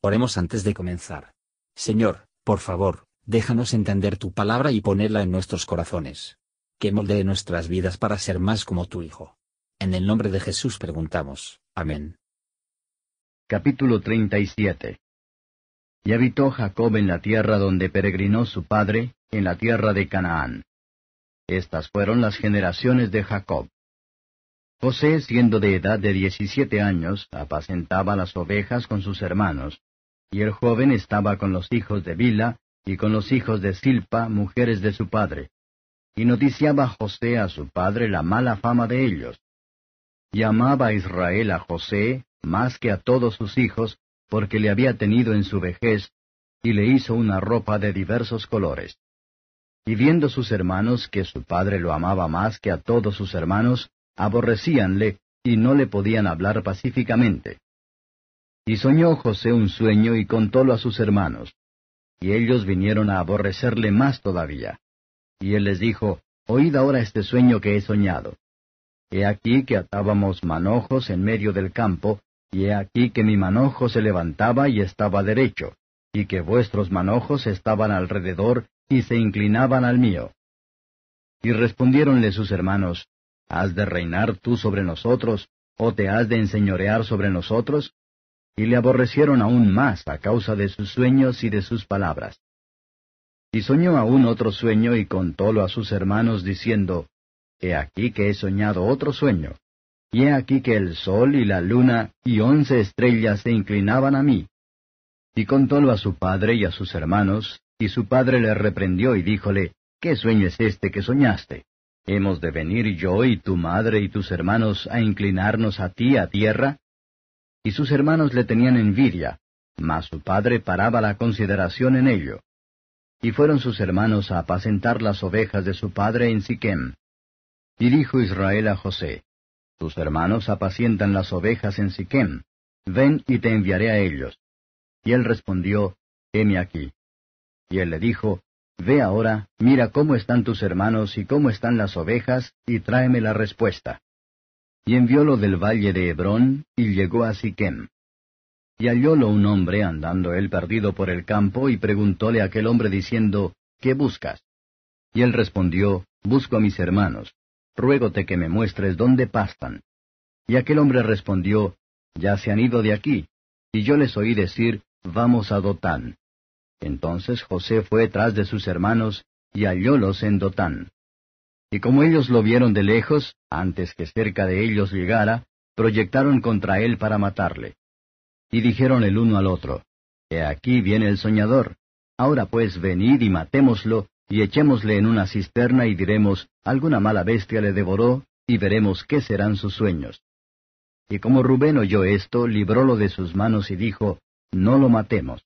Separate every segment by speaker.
Speaker 1: Oremos antes de comenzar. Señor, por favor, déjanos entender tu palabra y ponerla en nuestros corazones. Que moldee nuestras vidas para ser más como tu Hijo. En el nombre de Jesús preguntamos. Amén.
Speaker 2: Capítulo 37 Y habitó Jacob en la tierra donde peregrinó su padre, en la tierra de Canaán. Estas fueron las generaciones de Jacob. José, siendo de edad de diecisiete años, apacentaba las ovejas con sus hermanos, y el joven estaba con los hijos de Bila, y con los hijos de Silpa, mujeres de su padre. Y noticiaba José a su padre la mala fama de ellos. Y amaba Israel a José más que a todos sus hijos, porque le había tenido en su vejez, y le hizo una ropa de diversos colores. Y viendo sus hermanos que su padre lo amaba más que a todos sus hermanos, aborrecíanle, y no le podían hablar pacíficamente. Y soñó José un sueño y contólo a sus hermanos. Y ellos vinieron a aborrecerle más todavía. Y él les dijo, Oíd ahora este sueño que he soñado. He aquí que atábamos manojos en medio del campo, y he aquí que mi manojo se levantaba y estaba derecho, y que vuestros manojos estaban alrededor y se inclinaban al mío. Y respondiéronle sus hermanos, ¿Has de reinar tú sobre nosotros, o te has de enseñorear sobre nosotros? Y le aborrecieron aún más a causa de sus sueños y de sus palabras. Y soñó aún otro sueño y contólo a sus hermanos diciendo, He aquí que he soñado otro sueño, y he aquí que el sol y la luna y once estrellas se inclinaban a mí. Y contólo a su padre y a sus hermanos, y su padre le reprendió y díjole, ¿Qué sueño es este que soñaste? ¿Hemos de venir yo y tu madre y tus hermanos a inclinarnos a ti a tierra? Y sus hermanos le tenían envidia, mas su padre paraba la consideración en ello. Y fueron sus hermanos a apacentar las ovejas de su padre en Siquem. Y dijo Israel a José, Tus hermanos apacientan las ovejas en Siquem, ven y te enviaré a ellos. Y él respondió, Heme aquí. Y él le dijo, Ve ahora, mira cómo están tus hermanos y cómo están las ovejas, y tráeme la respuesta y enviólo del valle de Hebrón, y llegó a Siquem. Y hallólo un hombre andando él perdido por el campo, y preguntóle aquel hombre diciendo, ¿Qué buscas? Y él respondió, Busco a mis hermanos, ruégote que me muestres dónde pastan. Y aquel hombre respondió, Ya se han ido de aquí, y yo les oí decir, Vamos a Dotán. Entonces José fue tras de sus hermanos, y hallólos en Dotán. Y como ellos lo vieron de lejos, antes que cerca de ellos llegara, proyectaron contra él para matarle. Y dijeron el uno al otro, He aquí viene el soñador. Ahora pues venid y matémoslo, y echémosle en una cisterna y diremos, alguna mala bestia le devoró, y veremos qué serán sus sueños. Y como Rubén oyó esto, librólo de sus manos y dijo, No lo matemos.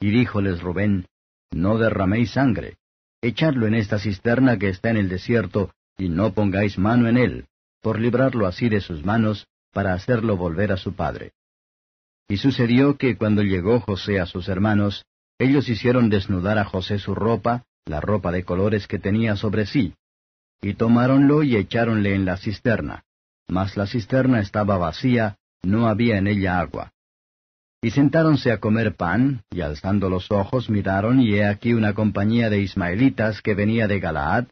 Speaker 2: Y díjoles Rubén, No derraméis sangre, echadlo en esta cisterna que está en el desierto, y no pongáis mano en él, por librarlo así de sus manos, para hacerlo volver a su padre. Y sucedió que cuando llegó José a sus hermanos, ellos hicieron desnudar a José su ropa, la ropa de colores que tenía sobre sí, y tomáronlo y echáronle en la cisterna. Mas la cisterna estaba vacía, no había en ella agua. Y sentáronse a comer pan, y alzando los ojos miraron, y he aquí una compañía de ismaelitas que venía de Galaad,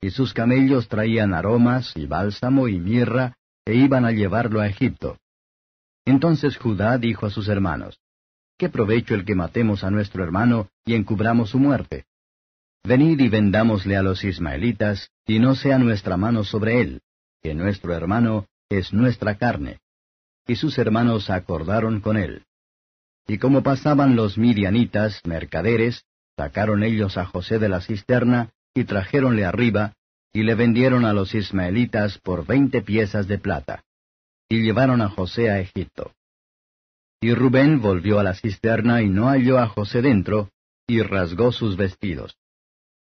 Speaker 2: y sus camellos traían aromas, y bálsamo, y mirra, e iban a llevarlo a Egipto. Entonces Judá dijo a sus hermanos, ¿Qué provecho el que matemos a nuestro hermano y encubramos su muerte? Venid y vendámosle a los ismaelitas, y no sea nuestra mano sobre él, que nuestro hermano es nuestra carne. Y sus hermanos acordaron con él. Y como pasaban los midianitas, mercaderes, sacaron ellos a José de la cisterna, y trajéronle arriba, y le vendieron a los ismaelitas por veinte piezas de plata. Y llevaron a José a Egipto. Y Rubén volvió a la cisterna y no halló a José dentro, y rasgó sus vestidos.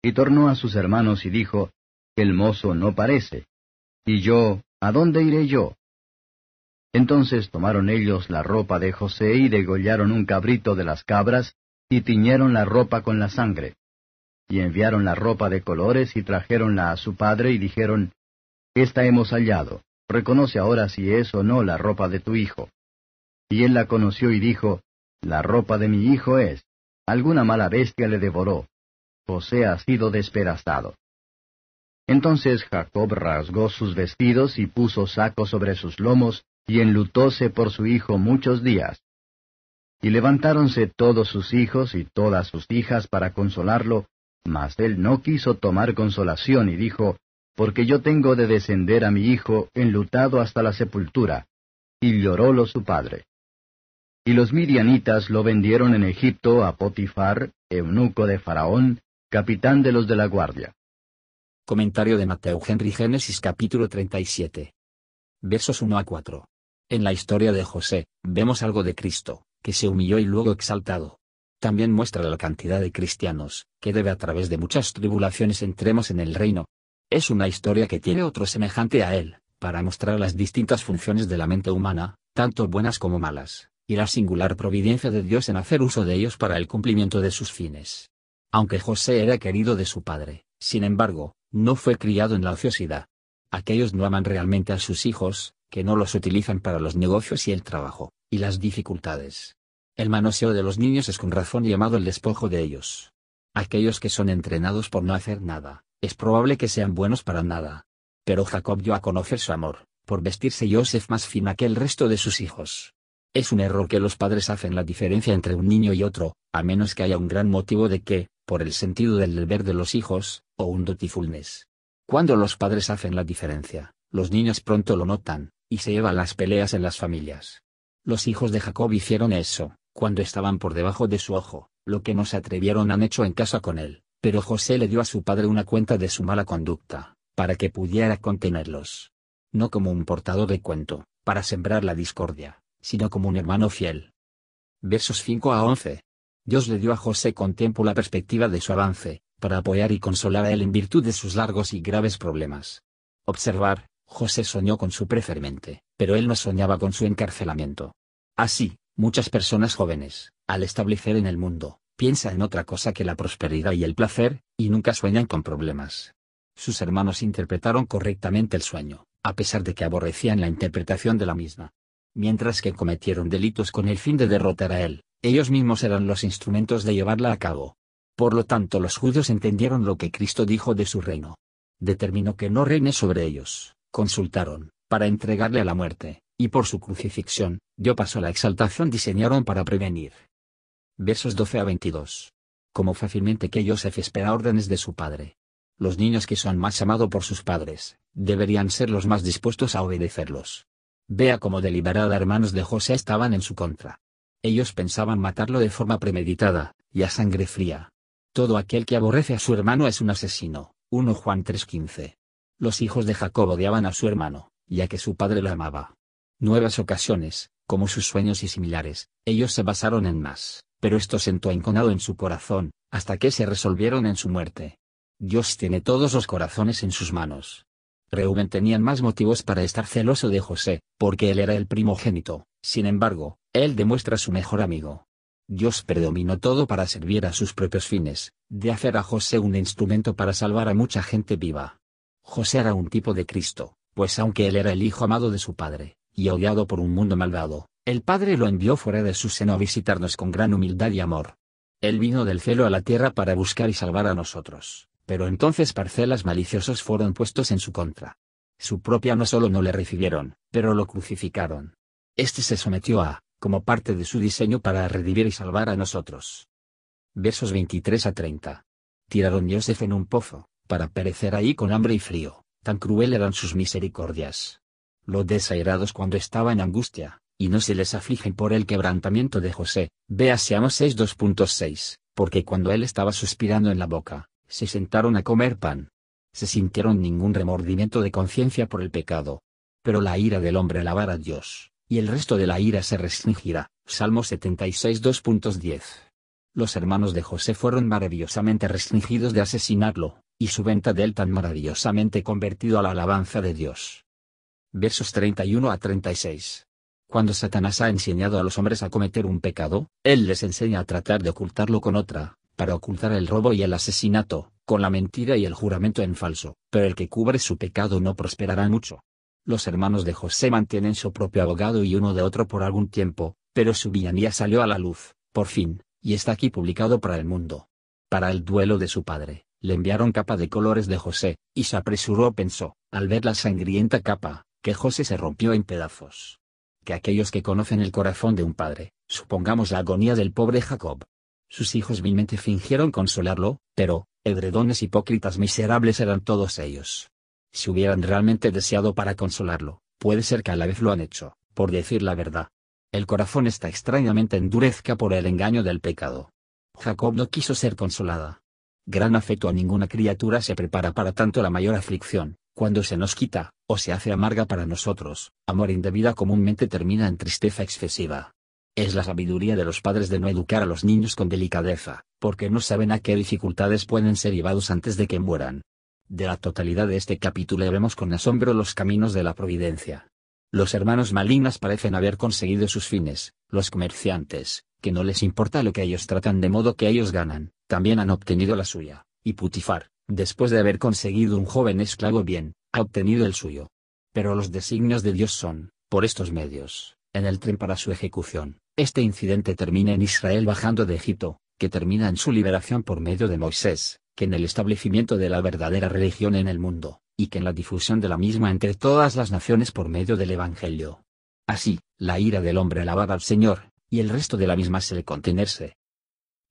Speaker 2: Y tornó a sus hermanos y dijo, El mozo no parece. Y yo, ¿a dónde iré yo? Entonces tomaron ellos la ropa de José y degollaron un cabrito de las cabras, y tiñeron la ropa con la sangre. Y enviaron la ropa de colores y trajéronla a su padre y dijeron, Esta hemos hallado, reconoce ahora si es o no la ropa de tu hijo. Y él la conoció y dijo, La ropa de mi hijo es. Alguna mala bestia le devoró. José ha sido despedazado. Entonces Jacob rasgó sus vestidos y puso saco sobre sus lomos, y enlutóse por su hijo muchos días. Y levantáronse todos sus hijos y todas sus hijas para consolarlo, mas él no quiso tomar consolación y dijo, Porque yo tengo de descender a mi hijo enlutado hasta la sepultura. Y llorólo su padre. Y los midianitas lo vendieron en Egipto a Potifar, eunuco de Faraón, capitán de los de la guardia.
Speaker 1: Comentario de Mateo Henry Génesis capítulo 37. Versos 1 a 4. En la historia de José, vemos algo de Cristo, que se humilló y luego exaltado. También muestra la cantidad de cristianos, que debe a través de muchas tribulaciones entremos en el reino. Es una historia que tiene otro semejante a él, para mostrar las distintas funciones de la mente humana, tanto buenas como malas, y la singular providencia de Dios en hacer uso de ellos para el cumplimiento de sus fines. Aunque José era querido de su padre, sin embargo, no fue criado en la ociosidad. Aquellos no aman realmente a sus hijos, que no los utilizan para los negocios y el trabajo, y las dificultades. El manoseo de los niños es con razón llamado el despojo de ellos. Aquellos que son entrenados por no hacer nada, es probable que sean buenos para nada. Pero Jacob dio a conocer su amor, por vestirse Joseph más fina que el resto de sus hijos. Es un error que los padres hacen la diferencia entre un niño y otro, a menos que haya un gran motivo de que, por el sentido del deber de los hijos, o un dutifulness. Cuando los padres hacen la diferencia, los niños pronto lo notan, y se llevan las peleas en las familias. Los hijos de Jacob hicieron eso, cuando estaban por debajo de su ojo, lo que no se atrevieron han hecho en casa con él, pero José le dio a su padre una cuenta de su mala conducta, para que pudiera contenerlos. No como un portador de cuento, para sembrar la discordia, sino como un hermano fiel. Versos 5 a 11. Dios le dio a José con tiempo la perspectiva de su avance, para apoyar y consolar a él en virtud de sus largos y graves problemas. Observar, José soñó con su prefermente, pero él no soñaba con su encarcelamiento. Así, muchas personas jóvenes, al establecer en el mundo, piensan en otra cosa que la prosperidad y el placer, y nunca sueñan con problemas. Sus hermanos interpretaron correctamente el sueño, a pesar de que aborrecían la interpretación de la misma. Mientras que cometieron delitos con el fin de derrotar a él, ellos mismos eran los instrumentos de llevarla a cabo. Por lo tanto los judíos entendieron lo que Cristo dijo de su reino. Determinó que no reine sobre ellos, consultaron, para entregarle a la muerte, y por su crucifixión, dio paso a la exaltación diseñaron para prevenir. Versos 12 a 22. Como fácilmente que Joseph espera órdenes de su padre. Los niños que son más amados por sus padres, deberían ser los más dispuestos a obedecerlos. Vea cómo deliberada hermanos de José estaban en su contra. Ellos pensaban matarlo de forma premeditada, y a sangre fría. Todo aquel que aborrece a su hermano es un asesino. 1 Juan 3:15. Los hijos de Jacob odiaban a su hermano, ya que su padre lo amaba. Nuevas ocasiones, como sus sueños y similares, ellos se basaron en más, pero esto sentó enconado en su corazón, hasta que se resolvieron en su muerte. Dios tiene todos los corazones en sus manos. Reuben tenía más motivos para estar celoso de José, porque él era el primogénito, sin embargo, él demuestra su mejor amigo. Dios predominó todo para servir a sus propios fines, de hacer a José un instrumento para salvar a mucha gente viva. José era un tipo de Cristo, pues aunque él era el hijo amado de su padre, y odiado por un mundo malvado, el Padre lo envió fuera de su seno a visitarnos con gran humildad y amor. Él vino del cielo a la tierra para buscar y salvar a nosotros, pero entonces parcelas maliciosos fueron puestos en su contra. Su propia no solo no le recibieron, pero lo crucificaron. Este se sometió a, como parte de su diseño para redimir y salvar a nosotros. Versos 23 a 30. Tiraron Joseph en un pozo, para perecer ahí con hambre y frío, tan cruel eran sus misericordias. Los desairados cuando estaba en angustia, y no se les afligen por el quebrantamiento de José, veáseamos 6 2.6, porque cuando él estaba suspirando en la boca, se sentaron a comer pan. Se sintieron ningún remordimiento de conciencia por el pecado. Pero la ira del hombre alabará a Dios y el resto de la ira se restringirá. Salmo 76 2.10. Los hermanos de José fueron maravillosamente restringidos de asesinarlo, y su venta de él tan maravillosamente convertido a la alabanza de Dios. Versos 31 a 36. Cuando Satanás ha enseñado a los hombres a cometer un pecado, él les enseña a tratar de ocultarlo con otra, para ocultar el robo y el asesinato, con la mentira y el juramento en falso, pero el que cubre su pecado no prosperará mucho. Los hermanos de José mantienen su propio abogado y uno de otro por algún tiempo, Pero su villanía salió a la luz, por fin, y está aquí publicado para el mundo. Para el duelo de su padre, le enviaron capa de colores de José, y se apresuró pensó, al ver la sangrienta capa, que José se rompió en pedazos. Que aquellos que conocen el corazón de un padre, supongamos la agonía del pobre Jacob. Sus hijos vilmente fingieron consolarlo, pero, edredones hipócritas miserables eran todos ellos. Si hubieran realmente deseado para consolarlo, puede ser que a la vez lo han hecho, por decir la verdad. El corazón está extrañamente endurezca por el engaño del pecado. Jacob no quiso ser consolada. Gran afecto a ninguna criatura se prepara para tanto la mayor aflicción, cuando se nos quita, o se hace amarga para nosotros, amor indebida comúnmente termina en tristeza excesiva. Es la sabiduría de los padres de no educar a los niños con delicadeza, porque no saben a qué dificultades pueden ser llevados antes de que mueran. De la totalidad de este capítulo vemos con asombro los caminos de la providencia. Los hermanos Malinas parecen haber conseguido sus fines, los comerciantes, que no les importa lo que ellos tratan de modo que ellos ganan, también han obtenido la suya, y Putifar, después de haber conseguido un joven esclavo bien, ha obtenido el suyo. Pero los designios de Dios son, por estos medios, en el tren para su ejecución. Este incidente termina en Israel bajando de Egipto, que termina en su liberación por medio de Moisés, que en el establecimiento de la verdadera religión en el mundo, y que en la difusión de la misma entre todas las naciones por medio del Evangelio. Así, la ira del hombre alababa al Señor, y el resto de la misma se le contenerse.